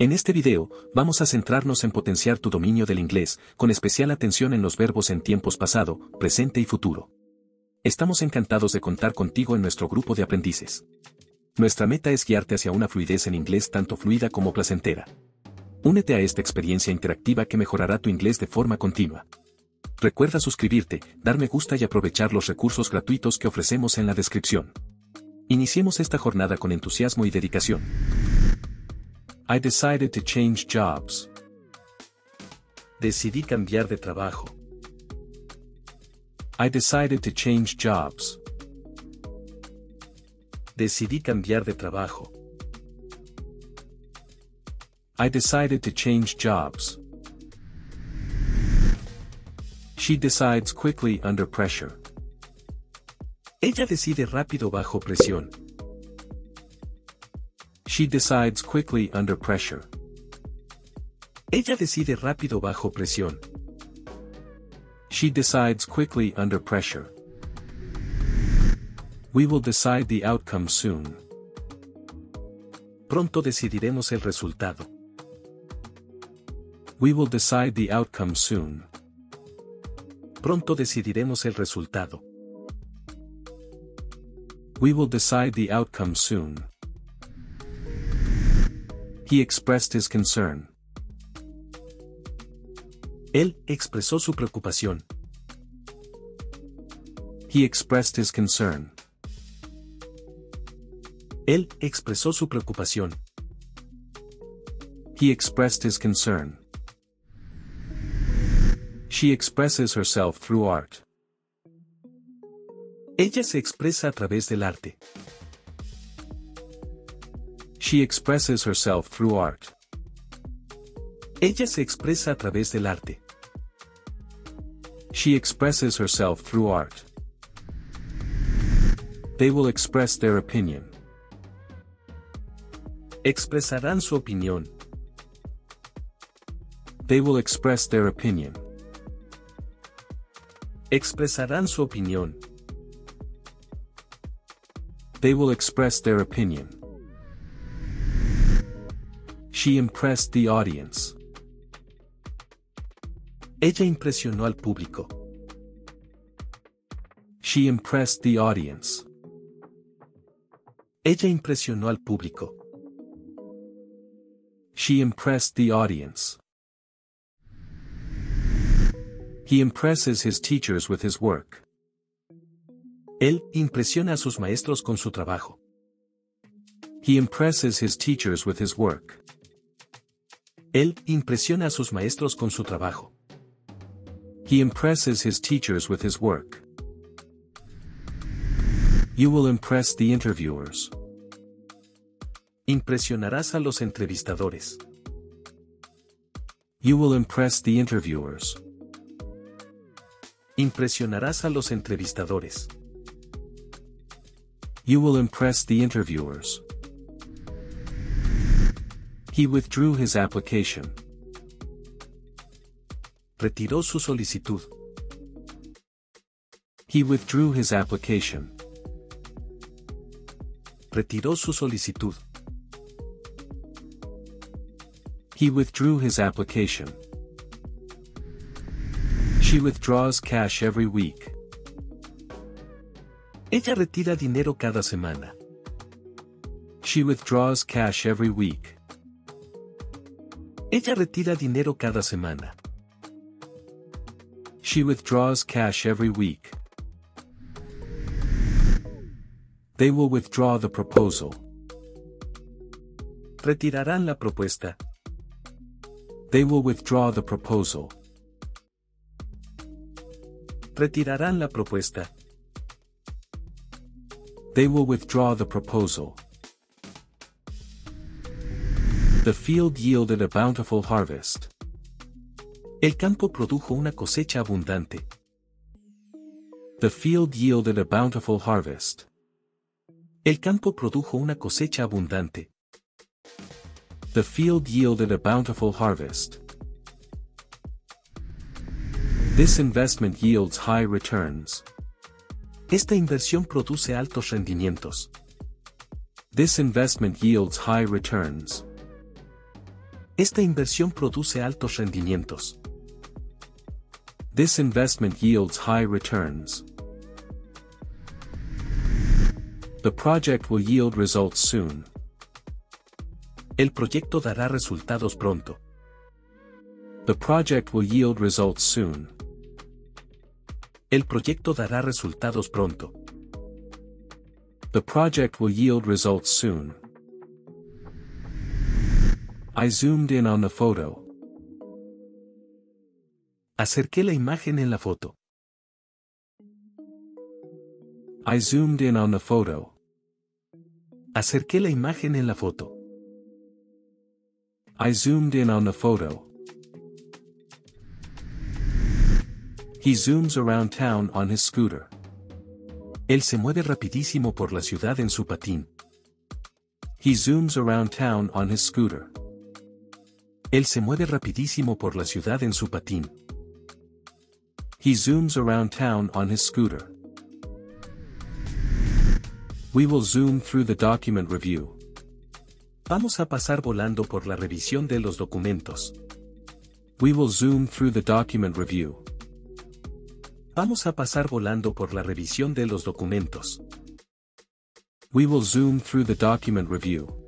En este video, vamos a centrarnos en potenciar tu dominio del inglés, con especial atención en los verbos en tiempos pasado, presente y futuro. Estamos encantados de contar contigo en nuestro grupo de aprendices. Nuestra meta es guiarte hacia una fluidez en inglés tanto fluida como placentera. Únete a esta experiencia interactiva que mejorará tu inglés de forma continua. Recuerda suscribirte, dar me gusta y aprovechar los recursos gratuitos que ofrecemos en la descripción. Iniciemos esta jornada con entusiasmo y dedicación. I decided to change jobs. Decidí cambiar de trabajo. I decided to change jobs. Decidí cambiar de trabajo. I decided to change jobs. She decides quickly under pressure. Ella decide rápido bajo presión. She decides quickly under pressure. Ella decide rápido bajo presión. She decides quickly under pressure. We will decide the outcome soon. Pronto decidiremos el resultado. We will decide the outcome soon. Pronto decidiremos el resultado. We will decide the outcome soon. He expressed his concern. Él expresó su preocupación. He expressed his concern. Él expresó su preocupación. He expressed his concern. She expresses herself through art. Ella se expresa a través del arte. She expresses herself through art. Ella se expresa a través del arte. She expresses herself through art. They will express their opinion. Expresarán su opinión. They will express their opinion. Expresarán su opinión. They will express their opinion. She impressed the audience. Ella impresionó al público. She impressed the audience. Ella impresionó al público. She impressed the audience. He impresses his teachers with his work. Él impresiona a sus maestros con su trabajo. He impresses his teachers with his work. Él impresiona a sus maestros con su trabajo. He impresses his teachers with his work. You will impress the interviewers. Impresionarás a los entrevistadores. You will impress the interviewers. Impresionarás a los entrevistadores. You will impress the interviewers. He withdrew his application. Retiró su solicitud. He withdrew his application. Retiró su solicitud. He withdrew his application. She withdraws cash every week. Ella retira dinero cada semana. She withdraws cash every week. Ella retira dinero cada semana. She withdraws cash every week. They will withdraw the proposal. Retirarán la propuesta. They will withdraw the proposal. Retirarán la propuesta. They will withdraw the proposal. The field yielded a bountiful harvest. El campo produjo una cosecha abundante. The field yielded a bountiful harvest. El campo produjo una cosecha abundante. The field yielded a bountiful harvest. This investment yields high returns. Esta inversión produce altos rendimientos. This investment yields high returns. Esta inversión produce altos rendimientos. This investment yields high returns. The project will yield results soon. El proyecto dará resultados pronto. The project will yield results soon. El proyecto dará resultados pronto. The project will yield results soon. I zoomed in on the photo. Acerqué la imagen en la foto. I zoomed in on the photo. Acerqué la imagen en la foto. I zoomed in on the photo. He zooms around town on his scooter. Él se mueve rapidísimo por la ciudad en su patín. He zooms around town on his scooter. Él se mueve rapidísimo por la ciudad en su patín. He zooms around town on his scooter. We will zoom through the document review. Vamos a pasar volando por la revisión de los documentos. We will zoom through the document review. Vamos a pasar volando por la revisión de los documentos. We will zoom through the document review.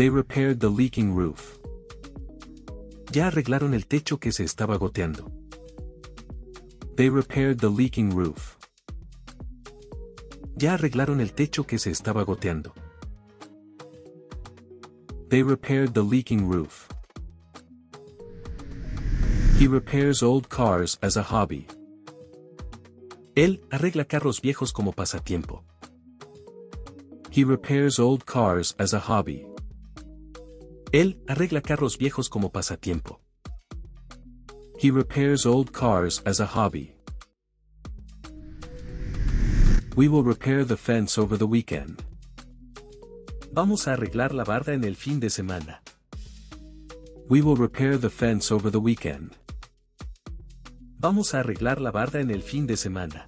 They repaired the leaking roof. Ya arreglaron el techo que se estaba goteando. They repaired the leaking roof. Ya arreglaron el techo que se estaba goteando. They repaired the leaking roof. He repairs old cars as a hobby. Él arregla carros viejos como pasatiempo. He repairs old cars as a hobby. Él arregla carros viejos como pasatiempo. He repairs old cars as a hobby. We will repair the fence over the weekend. Vamos a arreglar la barda en el fin de semana. We will repair the fence over the weekend. Vamos a arreglar la barda en el fin de semana.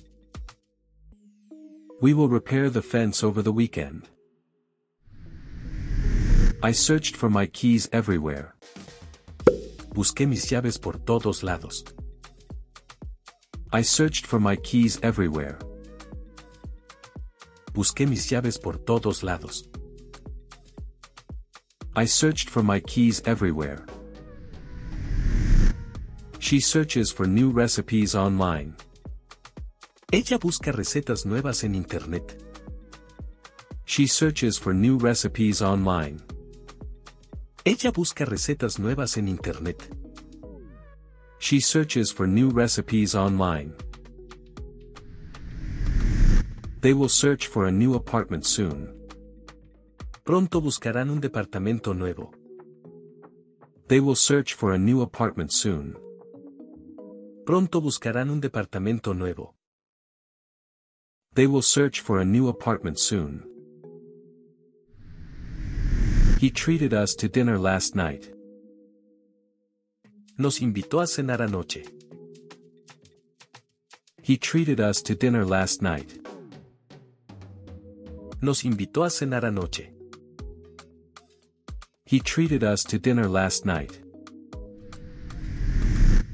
We will repair the fence over the weekend. I searched for my keys everywhere. Busqué mis llaves por todos lados. I searched for my keys everywhere. Busqué mis llaves por todos lados. I searched for my keys everywhere. She searches for new recipes online. Ella busca recetas nuevas en Internet. She searches for new recipes online. Ella busca recetas nuevas en Internet. She searches for new recipes online. They will search for a new apartment soon. Pronto buscarán un departamento nuevo. They will search for a new apartment soon. Pronto buscarán un departamento nuevo. They will search for a new apartment soon. He treated us to dinner last night. Nos invitó a cenar anoche. He treated us to dinner last night. Nos invitó a cenar anoche. He treated us to dinner last night.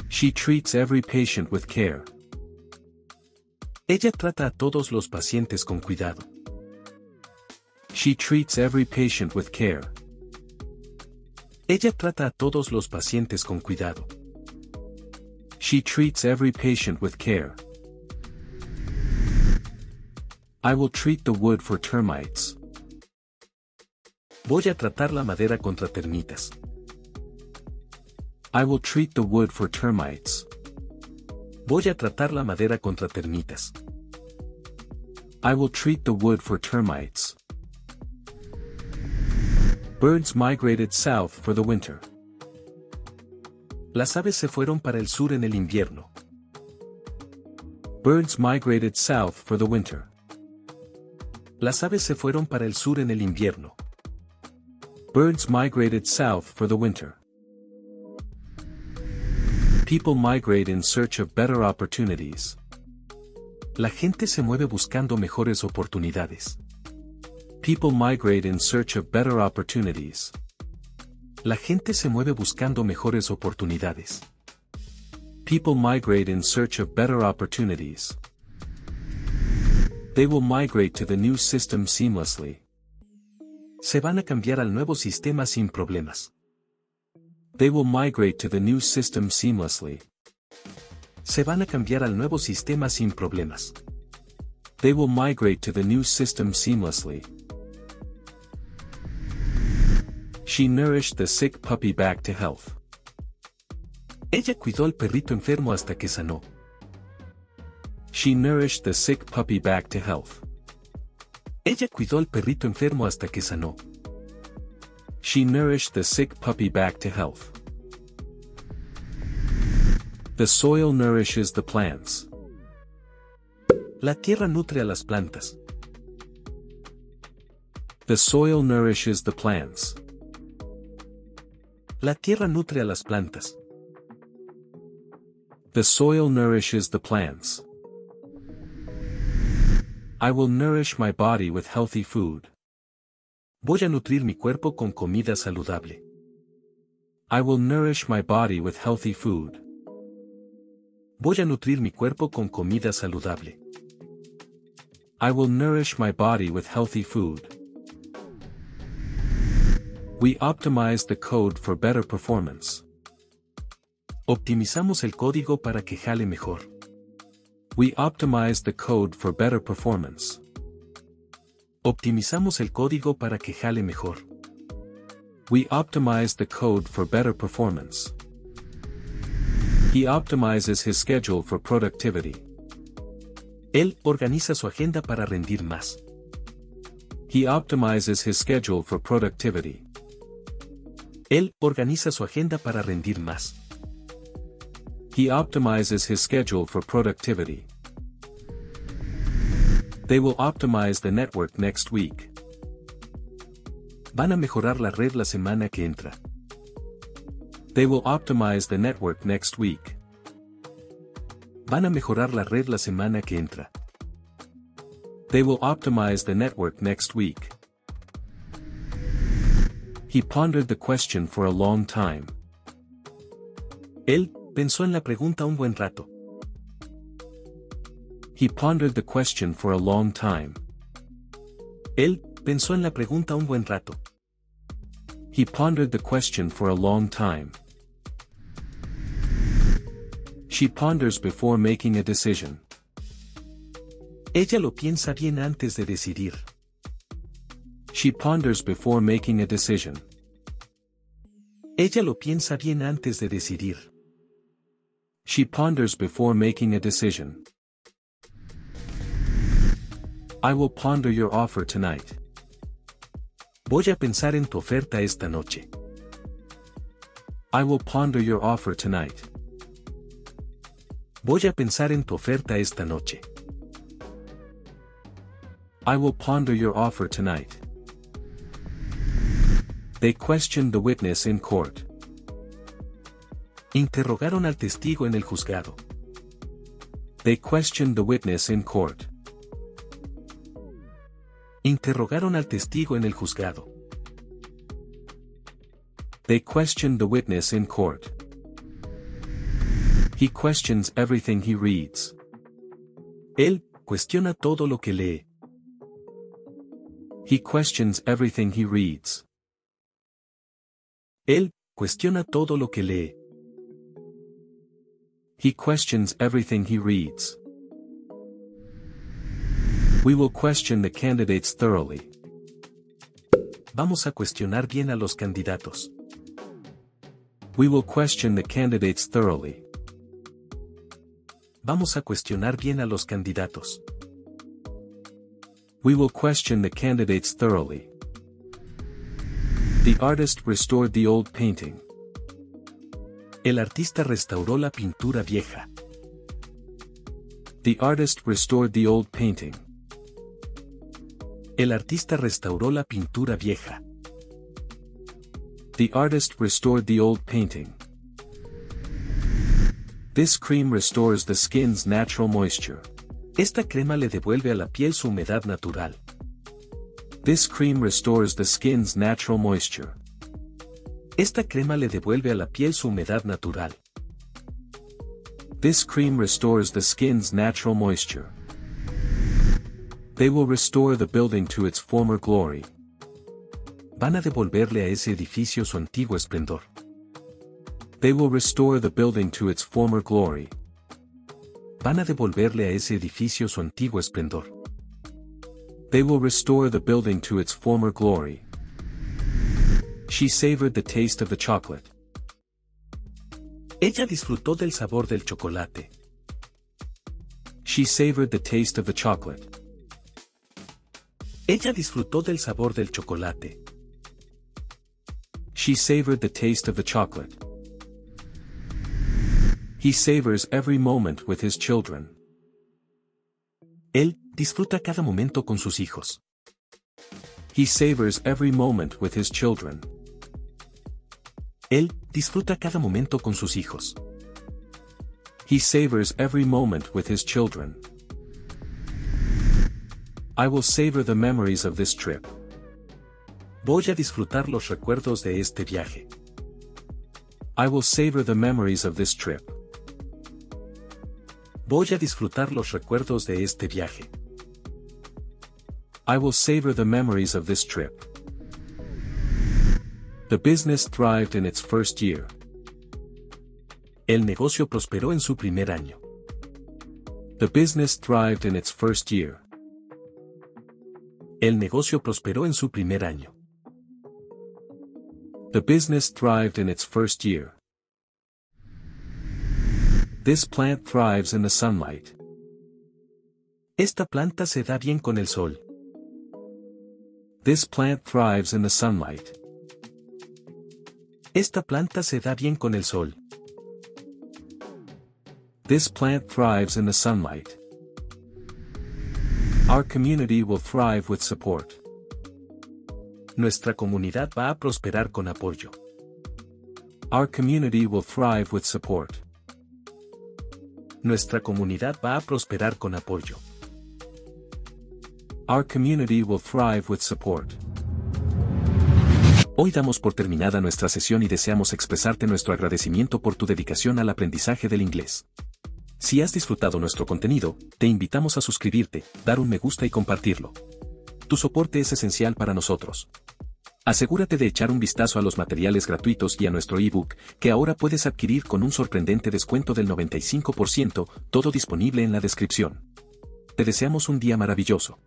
She treats every patient with care. Ella trata a todos los pacientes con cuidado. She treats every patient with care. Ella trata a todos los pacientes con cuidado. She treats every patient with care. I will treat the wood for termites. Voy a tratar la madera contra termitas. I will treat the wood for termites. Voy a tratar la madera contra termitas. I will treat the wood for termites. Birds migrated south for the winter. Las aves se fueron para el sur en el invierno. Birds migrated south for the winter. Las aves se fueron para el sur en el invierno. Birds migrated south for the winter. People migrate in search of better opportunities. La gente se mueve buscando mejores oportunidades. People migrate in search of better opportunities. La gente se mueve buscando mejores oportunidades. People migrate in search of better opportunities. They will migrate to the new system seamlessly. Se van a cambiar al nuevo sistema sin problemas. They will migrate to the new system seamlessly. Se van a cambiar al nuevo sistema sin problemas. They will migrate to the new system seamlessly. She nourished the sick puppy back to health. Ella cuidó al perrito enfermo hasta que sanó. She nourished the sick puppy back to health. Ella cuidó al perrito enfermo hasta que sanó. She nourished the sick puppy back to health. The soil nourishes the plants. La tierra nutre a las plantas. The soil nourishes the plants. La tierra nutre a las plantas. The soil nourishes the plants. I will nourish my body with healthy food. Voy a nutrir mi cuerpo con comida saludable. I will nourish my body with healthy food. Voy a nutrir mi cuerpo con comida saludable. I will nourish my body with healthy food. We optimize the code for better performance. Optimizamos el código para que jale mejor. We optimize the code for better performance. Optimizamos el código para que jale mejor. We optimize the code for better performance. He optimizes his schedule for productivity. Él organiza su agenda para rendir más. He optimizes his schedule for productivity. Él organiza su agenda para rendir más. He optimizes his schedule for productivity. They will optimize the network next week. Van a mejorar la red la semana que entra. They will optimize the network next week. Van a mejorar la red la semana que entra. They will optimize the network next week. He pondered the question for a long time. Él pensó en la pregunta un buen rato. He pondered the question for a long time. Él pensó en la pregunta un buen rato. He pondered the question for a long time. She ponders before making a decision. Ella lo piensa bien antes de decidir. She ponders before making a decision. Ella lo piensa bien antes de decidir. She ponders before making a decision. I will ponder your offer tonight. Voy a pensar en tu oferta esta noche. I will ponder your offer tonight. Voy a pensar en tu oferta esta noche. I will ponder your offer tonight. They questioned the witness in court. Interrogaron al testigo en el juzgado. They questioned the witness in court. Interrogaron al testigo en el juzgado. They questioned the witness in court. He questions everything he reads. Él cuestiona todo lo que lee. He questions everything he reads. Él cuestiona todo lo que lee. He questions everything he reads. We will question the candidates thoroughly. Vamos a cuestionar bien a los candidatos. We will question the candidates thoroughly. Vamos a cuestionar bien a los candidatos. We will question the candidates thoroughly. The artist restored the old painting. El artista restauró la pintura vieja. The artist restored the old painting. El artista restauró la pintura vieja. The artist restored the old painting. This cream restores the skin's natural moisture. Esta crema le devuelve a la piel su humedad natural. This cream restores the skin's natural moisture. Esta crema le devuelve a la piel su humedad natural. This cream restores the skin's natural moisture. They will restore the building to its former glory. Van a devolverle a ese edificio su antiguo esplendor. They will restore the building to its former glory. Van a devolverle a ese edificio su antiguo esplendor. They will restore the building to its former glory. She savored the taste of the chocolate. Ella disfrutó del sabor del chocolate. She savored the taste of the chocolate. Ella disfrutó del sabor del chocolate. She savored the taste of the chocolate. He savors every moment with his children. Él disfruta cada momento con sus hijos. He savors every moment with his children. Él disfruta cada momento con sus hijos. He savors every moment with his children. I will savor the memories of this trip. Voy a disfrutar los recuerdos de este viaje. I will savor the memories of this trip. Voy a disfrutar los recuerdos de este viaje. I will savor the memories of this trip. The business thrived in its first year. El negocio prosperó en su primer año. The business thrived in its first year. El negocio prosperó en su primer año. The business thrived in its first year. This plant thrives in the sunlight. Esta planta se da bien con el sol. This plant thrives in the sunlight. Esta planta se da bien con el sol. This plant thrives in the sunlight. Our community will thrive with support. Nuestra comunidad va a prosperar con apoyo. Our community will thrive with support. Nuestra comunidad va a prosperar con apoyo. Our community will thrive with support. Hoy damos por terminada nuestra sesión y deseamos expresarte nuestro agradecimiento por tu dedicación al aprendizaje del inglés. Si has disfrutado nuestro contenido, te invitamos a suscribirte, dar un me gusta y compartirlo. Tu soporte es esencial para nosotros. Asegúrate de echar un vistazo a los materiales gratuitos y a nuestro ebook, que ahora puedes adquirir con un sorprendente descuento del 95%, todo disponible en la descripción. Te deseamos un día maravilloso.